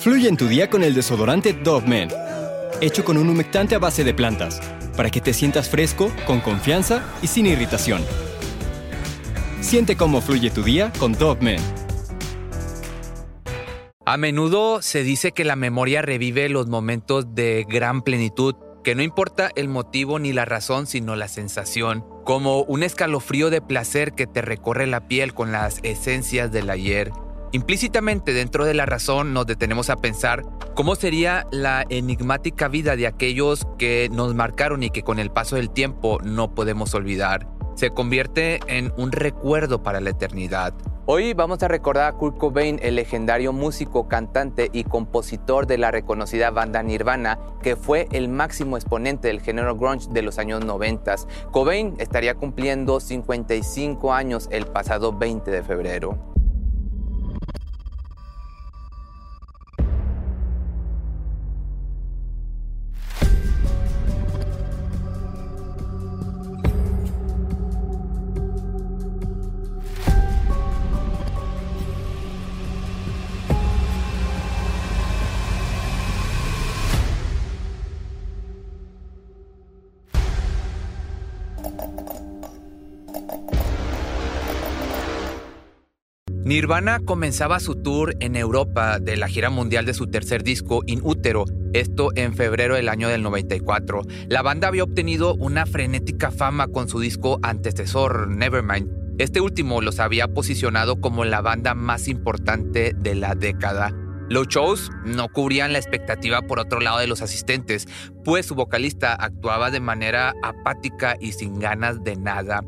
Fluye en tu día con el desodorante Dove Men, hecho con un humectante a base de plantas, para que te sientas fresco, con confianza y sin irritación. Siente cómo fluye tu día con Dove Men. A menudo se dice que la memoria revive los momentos de gran plenitud, que no importa el motivo ni la razón, sino la sensación, como un escalofrío de placer que te recorre la piel con las esencias del ayer. Implícitamente dentro de la razón nos detenemos a pensar cómo sería la enigmática vida de aquellos que nos marcaron y que con el paso del tiempo no podemos olvidar. Se convierte en un recuerdo para la eternidad. Hoy vamos a recordar a Kurt Cobain, el legendario músico, cantante y compositor de la reconocida banda Nirvana, que fue el máximo exponente del género grunge de los años 90. Cobain estaría cumpliendo 55 años el pasado 20 de febrero. Nirvana comenzaba su tour en Europa de la gira mundial de su tercer disco, In Utero, esto en febrero del año del 94. La banda había obtenido una frenética fama con su disco antecesor, Nevermind. Este último los había posicionado como la banda más importante de la década. Los shows no cubrían la expectativa por otro lado de los asistentes, pues su vocalista actuaba de manera apática y sin ganas de nada.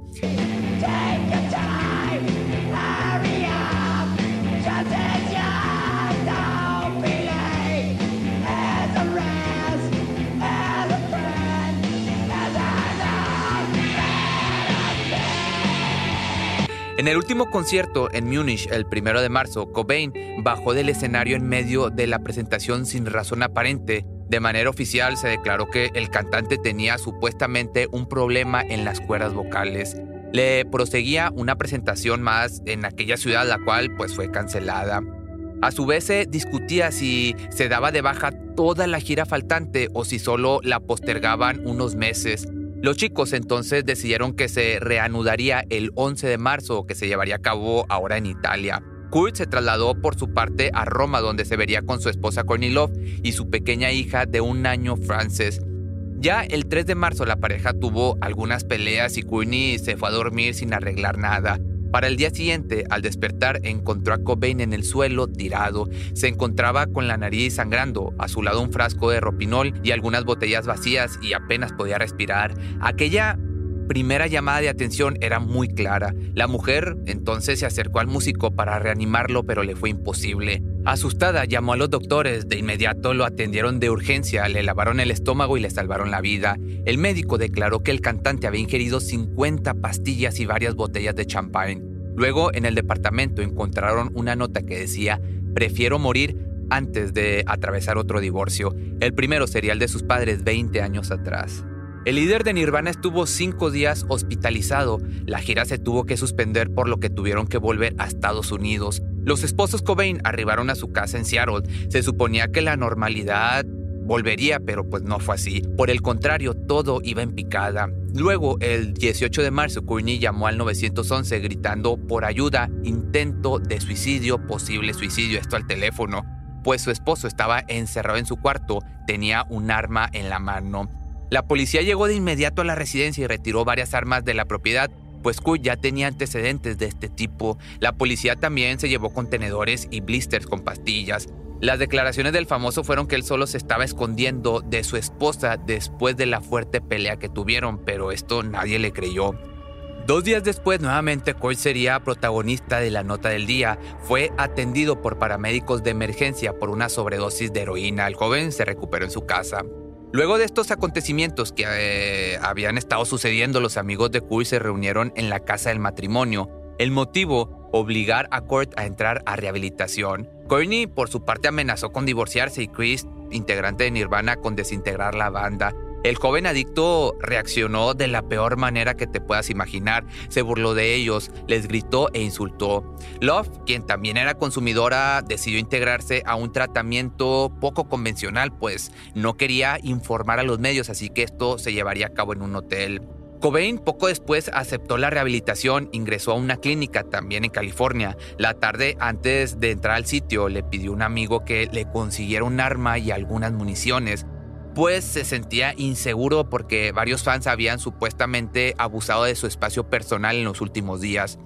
En el último concierto en Múnich el primero de marzo, Cobain bajó del escenario en medio de la presentación sin razón aparente. De manera oficial se declaró que el cantante tenía supuestamente un problema en las cuerdas vocales. Le proseguía una presentación más en aquella ciudad, la cual pues fue cancelada. A su vez se discutía si se daba de baja toda la gira faltante o si solo la postergaban unos meses. Los chicos entonces decidieron que se reanudaría el 11 de marzo, que se llevaría a cabo ahora en Italia. Kurt se trasladó por su parte a Roma, donde se vería con su esposa Courtney Love y su pequeña hija de un año, Frances. Ya el 3 de marzo la pareja tuvo algunas peleas y Courtney se fue a dormir sin arreglar nada. Para el día siguiente, al despertar, encontró a Cobain en el suelo, tirado. Se encontraba con la nariz sangrando, a su lado un frasco de ropinol y algunas botellas vacías y apenas podía respirar. Aquella primera llamada de atención era muy clara. La mujer entonces se acercó al músico para reanimarlo, pero le fue imposible. Asustada, llamó a los doctores. De inmediato lo atendieron de urgencia, le lavaron el estómago y le salvaron la vida. El médico declaró que el cantante había ingerido 50 pastillas y varias botellas de champán. Luego, en el departamento encontraron una nota que decía, prefiero morir antes de atravesar otro divorcio. El primero sería el de sus padres 20 años atrás. El líder de Nirvana estuvo cinco días hospitalizado. La gira se tuvo que suspender por lo que tuvieron que volver a Estados Unidos. Los esposos Cobain arribaron a su casa en Seattle. Se suponía que la normalidad volvería, pero pues no fue así. Por el contrario, todo iba en picada. Luego, el 18 de marzo, Courtney llamó al 911 gritando por ayuda, intento de suicidio, posible suicidio, esto al teléfono, pues su esposo estaba encerrado en su cuarto, tenía un arma en la mano. La policía llegó de inmediato a la residencia y retiró varias armas de la propiedad, pues Kurt ya tenía antecedentes de este tipo. La policía también se llevó contenedores y blisters con pastillas. Las declaraciones del famoso fueron que él solo se estaba escondiendo de su esposa después de la fuerte pelea que tuvieron, pero esto nadie le creyó. Dos días después, nuevamente, Kurt sería protagonista de la nota del día. Fue atendido por paramédicos de emergencia por una sobredosis de heroína. El joven se recuperó en su casa. Luego de estos acontecimientos que eh, habían estado sucediendo, los amigos de Kurt se reunieron en la casa del matrimonio. El motivo, obligar a Kurt a entrar a rehabilitación. Courtney, por su parte, amenazó con divorciarse y Chris, integrante de Nirvana, con desintegrar la banda. El joven adicto reaccionó de la peor manera que te puedas imaginar. Se burló de ellos, les gritó e insultó. Love, quien también era consumidora, decidió integrarse a un tratamiento poco convencional, pues no quería informar a los medios, así que esto se llevaría a cabo en un hotel. Cobain poco después aceptó la rehabilitación, ingresó a una clínica también en California. La tarde antes de entrar al sitio le pidió a un amigo que le consiguiera un arma y algunas municiones pues se sentía inseguro porque varios fans habían supuestamente abusado de su espacio personal en los últimos días.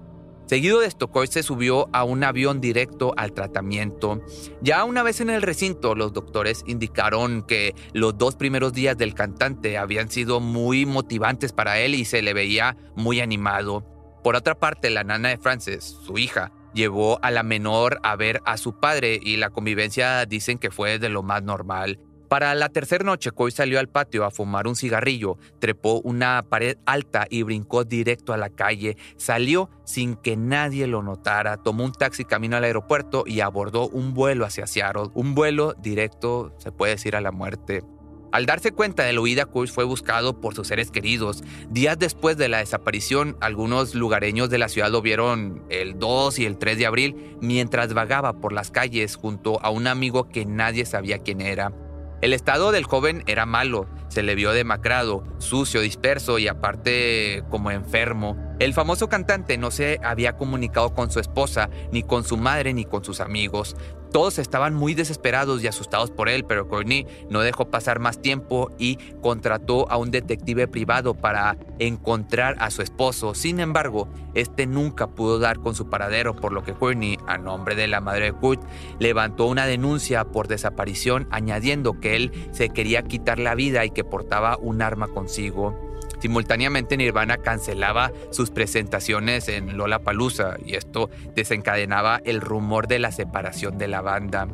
Seguido de esto, se subió a un avión directo al tratamiento. Ya una vez en el recinto, los doctores indicaron que los dos primeros días del cantante habían sido muy motivantes para él y se le veía muy animado. Por otra parte, la nana de Frances, su hija, llevó a la menor a ver a su padre y la convivencia dicen que fue de lo más normal. Para la tercera noche, Coy salió al patio a fumar un cigarrillo, trepó una pared alta y brincó directo a la calle. Salió sin que nadie lo notara, tomó un taxi camino al aeropuerto y abordó un vuelo hacia Seattle. Un vuelo directo, se puede decir, a la muerte. Al darse cuenta de la huida, Coy fue buscado por sus seres queridos. Días después de la desaparición, algunos lugareños de la ciudad lo vieron el 2 y el 3 de abril mientras vagaba por las calles junto a un amigo que nadie sabía quién era. El estado del joven era malo, se le vio demacrado, sucio, disperso y aparte como enfermo. El famoso cantante no se había comunicado con su esposa, ni con su madre, ni con sus amigos. Todos estaban muy desesperados y asustados por él, pero Courtney no dejó pasar más tiempo y contrató a un detective privado para encontrar a su esposo. Sin embargo, este nunca pudo dar con su paradero, por lo que Courtney, a nombre de la madre de Kurt, levantó una denuncia por desaparición, añadiendo que él se quería quitar la vida y que portaba un arma consigo. Simultáneamente Nirvana cancelaba sus presentaciones en Lollapalooza y esto desencadenaba el rumor de la separación de la banda.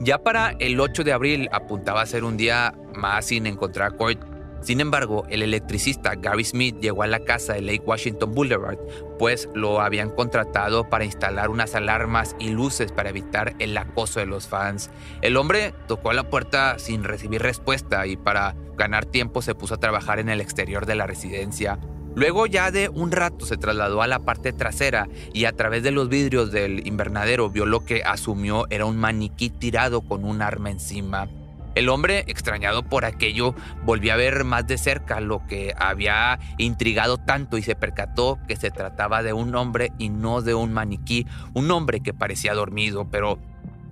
Ya para el 8 de abril apuntaba a ser un día más sin encontrar a sin embargo, el electricista Gary Smith llegó a la casa de Lake Washington Boulevard, pues lo habían contratado para instalar unas alarmas y luces para evitar el acoso de los fans. El hombre tocó a la puerta sin recibir respuesta y para ganar tiempo se puso a trabajar en el exterior de la residencia. Luego ya de un rato se trasladó a la parte trasera y a través de los vidrios del invernadero vio lo que asumió era un maniquí tirado con un arma encima. El hombre, extrañado por aquello, volvió a ver más de cerca lo que había intrigado tanto y se percató que se trataba de un hombre y no de un maniquí, un hombre que parecía dormido, pero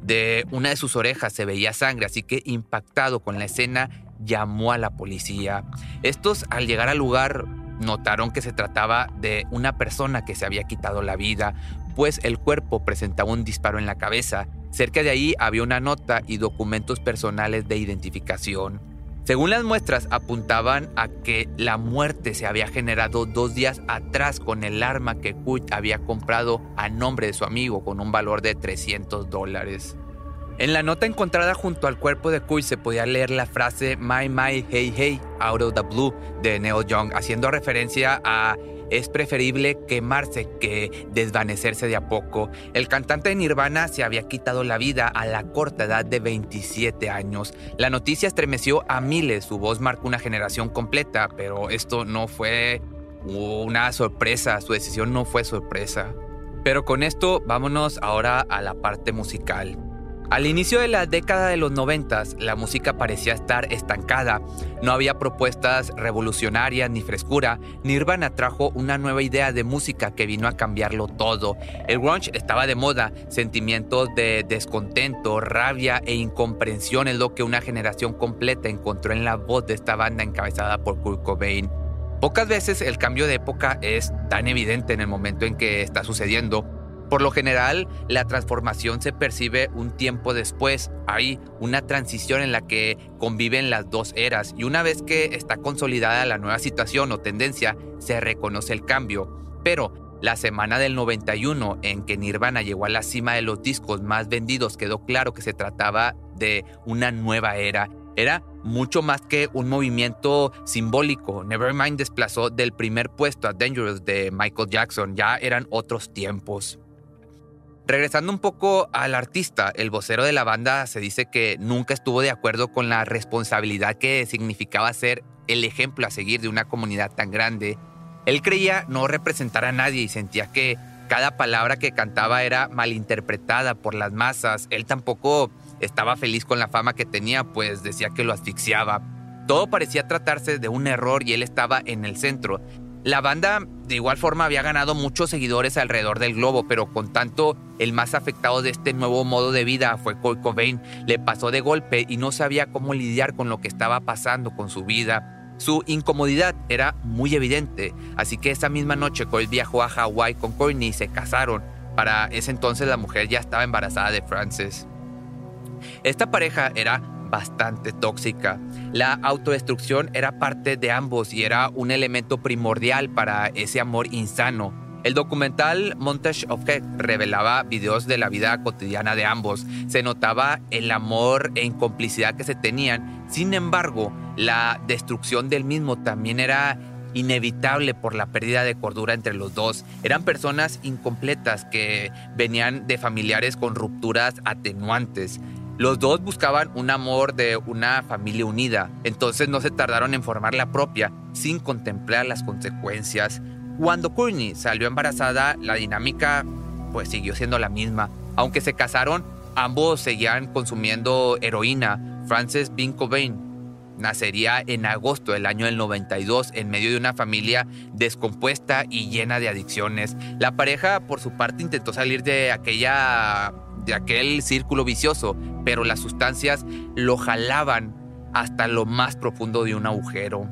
de una de sus orejas se veía sangre, así que impactado con la escena, llamó a la policía. Estos, al llegar al lugar, notaron que se trataba de una persona que se había quitado la vida, pues el cuerpo presentaba un disparo en la cabeza Cerca de ahí había una nota y documentos personales de identificación. Según las muestras, apuntaban a que la muerte se había generado dos días atrás con el arma que Kurt había comprado a nombre de su amigo con un valor de 300 dólares. En la nota encontrada junto al cuerpo de Kurt se podía leer la frase My My Hey Hey Out of the Blue de Neil Young, haciendo referencia a es preferible quemarse que desvanecerse de a poco. El cantante de Nirvana se había quitado la vida a la corta edad de 27 años. La noticia estremeció a miles, su voz marcó una generación completa, pero esto no fue una sorpresa, su decisión no fue sorpresa. Pero con esto vámonos ahora a la parte musical. Al inicio de la década de los 90, la música parecía estar estancada. No había propuestas revolucionarias ni frescura. Nirvana trajo una nueva idea de música que vino a cambiarlo todo. El grunge estaba de moda, sentimientos de descontento, rabia e incomprensión es lo que una generación completa encontró en la voz de esta banda encabezada por Kurt Cobain. Pocas veces el cambio de época es tan evidente en el momento en que está sucediendo. Por lo general, la transformación se percibe un tiempo después. Hay una transición en la que conviven las dos eras y una vez que está consolidada la nueva situación o tendencia, se reconoce el cambio. Pero la semana del 91, en que Nirvana llegó a la cima de los discos más vendidos, quedó claro que se trataba de una nueva era. Era mucho más que un movimiento simbólico. Nevermind desplazó del primer puesto a Dangerous de Michael Jackson. Ya eran otros tiempos. Regresando un poco al artista, el vocero de la banda se dice que nunca estuvo de acuerdo con la responsabilidad que significaba ser el ejemplo a seguir de una comunidad tan grande. Él creía no representar a nadie y sentía que cada palabra que cantaba era malinterpretada por las masas. Él tampoco estaba feliz con la fama que tenía, pues decía que lo asfixiaba. Todo parecía tratarse de un error y él estaba en el centro. La banda de igual forma había ganado muchos seguidores alrededor del globo, pero con tanto el más afectado de este nuevo modo de vida fue Kurt Cobain. Le pasó de golpe y no sabía cómo lidiar con lo que estaba pasando con su vida. Su incomodidad era muy evidente, así que esa misma noche Kurt viajó a Hawái con Courtney y se casaron. Para ese entonces la mujer ya estaba embarazada de Frances. Esta pareja era bastante tóxica. La autodestrucción era parte de ambos y era un elemento primordial para ese amor insano. El documental Montage of Heck revelaba videos de la vida cotidiana de ambos. Se notaba el amor e incomplicidad que se tenían. Sin embargo, la destrucción del mismo también era inevitable por la pérdida de cordura entre los dos. Eran personas incompletas que venían de familiares con rupturas atenuantes. Los dos buscaban un amor de una familia unida, entonces no se tardaron en formar la propia sin contemplar las consecuencias. Cuando Courtney salió embarazada, la dinámica pues siguió siendo la misma. Aunque se casaron, ambos seguían consumiendo heroína. Frances Bean nacería en agosto del año del 92 en medio de una familia descompuesta y llena de adicciones. La pareja por su parte intentó salir de aquella de aquel círculo vicioso, pero las sustancias lo jalaban hasta lo más profundo de un agujero.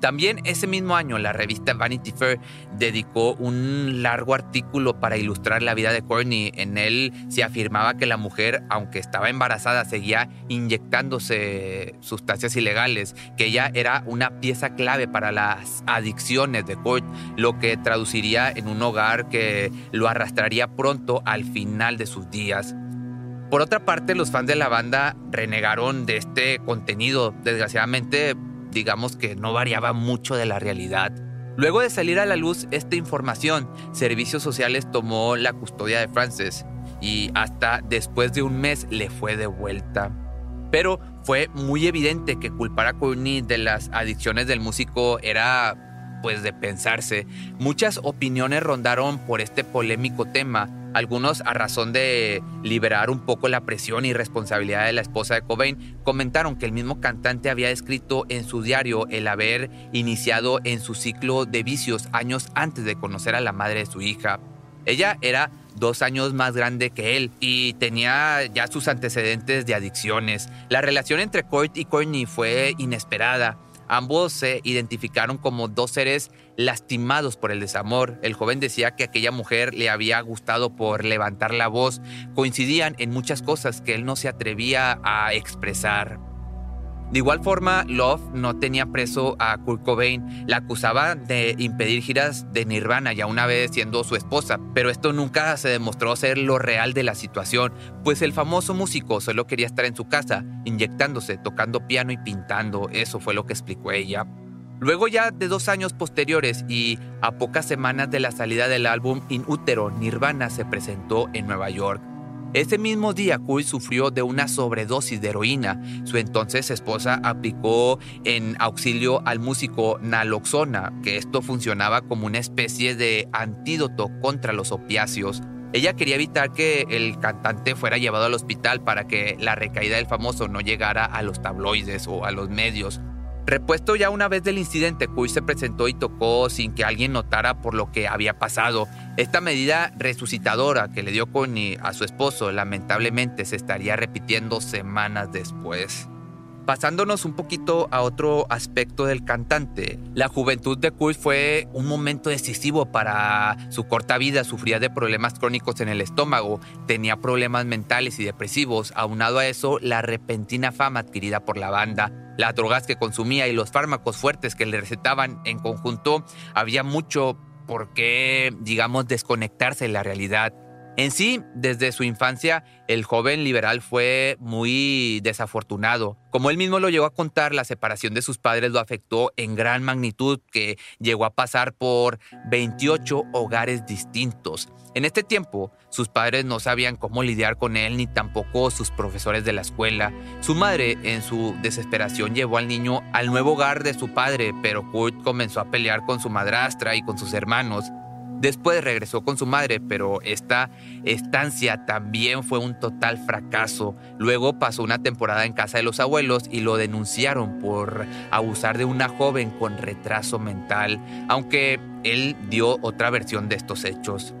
También ese mismo año la revista Vanity Fair dedicó un largo artículo para ilustrar la vida de Courtney. En él se afirmaba que la mujer, aunque estaba embarazada, seguía inyectándose sustancias ilegales, que ella era una pieza clave para las adicciones de Kurt, lo que traduciría en un hogar que lo arrastraría pronto al final de sus días. Por otra parte, los fans de la banda renegaron de este contenido. Desgraciadamente, digamos que no variaba mucho de la realidad. Luego de salir a la luz esta información, Servicios Sociales tomó la custodia de Frances y hasta después de un mes le fue devuelta. Pero fue muy evidente que culpar a Courtney de las adicciones del músico era pues de pensarse. Muchas opiniones rondaron por este polémico tema algunos, a razón de liberar un poco la presión y responsabilidad de la esposa de Cobain, comentaron que el mismo cantante había escrito en su diario el haber iniciado en su ciclo de vicios años antes de conocer a la madre de su hija. Ella era dos años más grande que él y tenía ya sus antecedentes de adicciones. La relación entre Kurt y Courtney fue inesperada. Ambos se identificaron como dos seres lastimados por el desamor. El joven decía que aquella mujer le había gustado por levantar la voz. Coincidían en muchas cosas que él no se atrevía a expresar. De igual forma, Love no tenía preso a Kurt Cobain. La acusaba de impedir giras de Nirvana, ya una vez siendo su esposa, pero esto nunca se demostró ser lo real de la situación, pues el famoso músico solo quería estar en su casa, inyectándose, tocando piano y pintando. Eso fue lo que explicó ella. Luego ya de dos años posteriores y a pocas semanas de la salida del álbum In Utero, Nirvana se presentó en Nueva York. Ese mismo día, Kurt sufrió de una sobredosis de heroína. Su entonces esposa aplicó en auxilio al músico naloxona, que esto funcionaba como una especie de antídoto contra los opiáceos. Ella quería evitar que el cantante fuera llevado al hospital para que la recaída del famoso no llegara a los tabloides o a los medios. Repuesto ya una vez del incidente, Kuy se presentó y tocó sin que alguien notara por lo que había pasado. Esta medida resucitadora que le dio Connie a su esposo lamentablemente se estaría repitiendo semanas después. Pasándonos un poquito a otro aspecto del cantante, la juventud de Kurt fue un momento decisivo para su corta vida. Sufría de problemas crónicos en el estómago, tenía problemas mentales y depresivos. Aunado a eso, la repentina fama adquirida por la banda, las drogas que consumía y los fármacos fuertes que le recetaban en conjunto, había mucho por qué, digamos, desconectarse de la realidad. En sí, desde su infancia, el joven liberal fue muy desafortunado. Como él mismo lo llegó a contar, la separación de sus padres lo afectó en gran magnitud, que llegó a pasar por 28 hogares distintos. En este tiempo, sus padres no sabían cómo lidiar con él ni tampoco sus profesores de la escuela. Su madre, en su desesperación, llevó al niño al nuevo hogar de su padre, pero Kurt comenzó a pelear con su madrastra y con sus hermanos. Después regresó con su madre, pero esta estancia también fue un total fracaso. Luego pasó una temporada en casa de los abuelos y lo denunciaron por abusar de una joven con retraso mental, aunque él dio otra versión de estos hechos.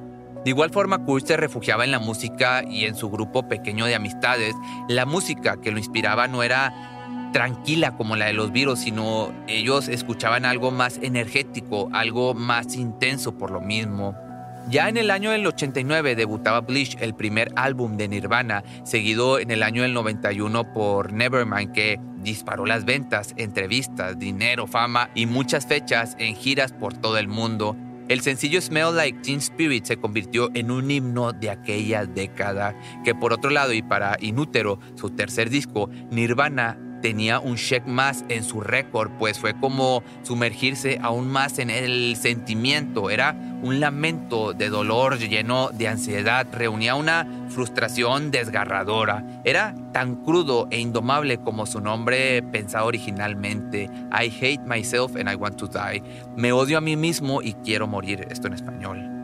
De igual forma, Kurt se refugiaba en la música y en su grupo pequeño de amistades. La música que lo inspiraba no era tranquila como la de los virus, sino ellos escuchaban algo más energético, algo más intenso por lo mismo. Ya en el año del 89 debutaba Bleach, el primer álbum de Nirvana, seguido en el año del 91 por Nevermind, que disparó las ventas, entrevistas, dinero, fama y muchas fechas en giras por todo el mundo. El sencillo Smell Like Teen Spirit se convirtió en un himno de aquella década, que por otro lado y para Inútero, su tercer disco, Nirvana tenía un check más en su récord, pues fue como sumergirse aún más en el sentimiento. Era un lamento de dolor lleno de ansiedad, reunía una frustración desgarradora. Era tan crudo e indomable como su nombre pensaba originalmente. I hate myself and I want to die. Me odio a mí mismo y quiero morir. Esto en español.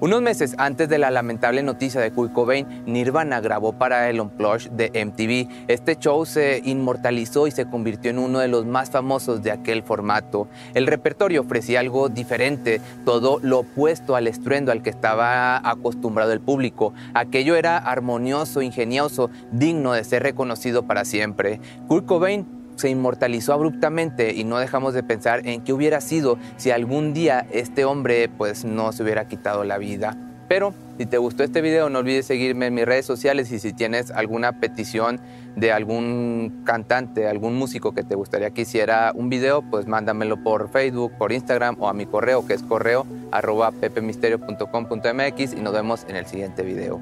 Unos meses antes de la lamentable noticia de Kurt Cobain, Nirvana grabó para el Unplugged de MTV. Este show se inmortalizó y se convirtió en uno de los más famosos de aquel formato. El repertorio ofrecía algo diferente, todo lo opuesto al estruendo al que estaba acostumbrado el público. Aquello era armonioso, ingenioso, digno de ser reconocido para siempre. Kurt Cobain se inmortalizó abruptamente y no dejamos de pensar en qué hubiera sido si algún día este hombre pues no se hubiera quitado la vida. Pero si te gustó este video no olvides seguirme en mis redes sociales y si tienes alguna petición de algún cantante, algún músico que te gustaría que hiciera un video, pues mándamelo por Facebook, por Instagram o a mi correo que es correo arroba pepemisterio.com.mx y nos vemos en el siguiente video.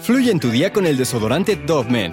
Fluye en tu día con el desodorante Dove Men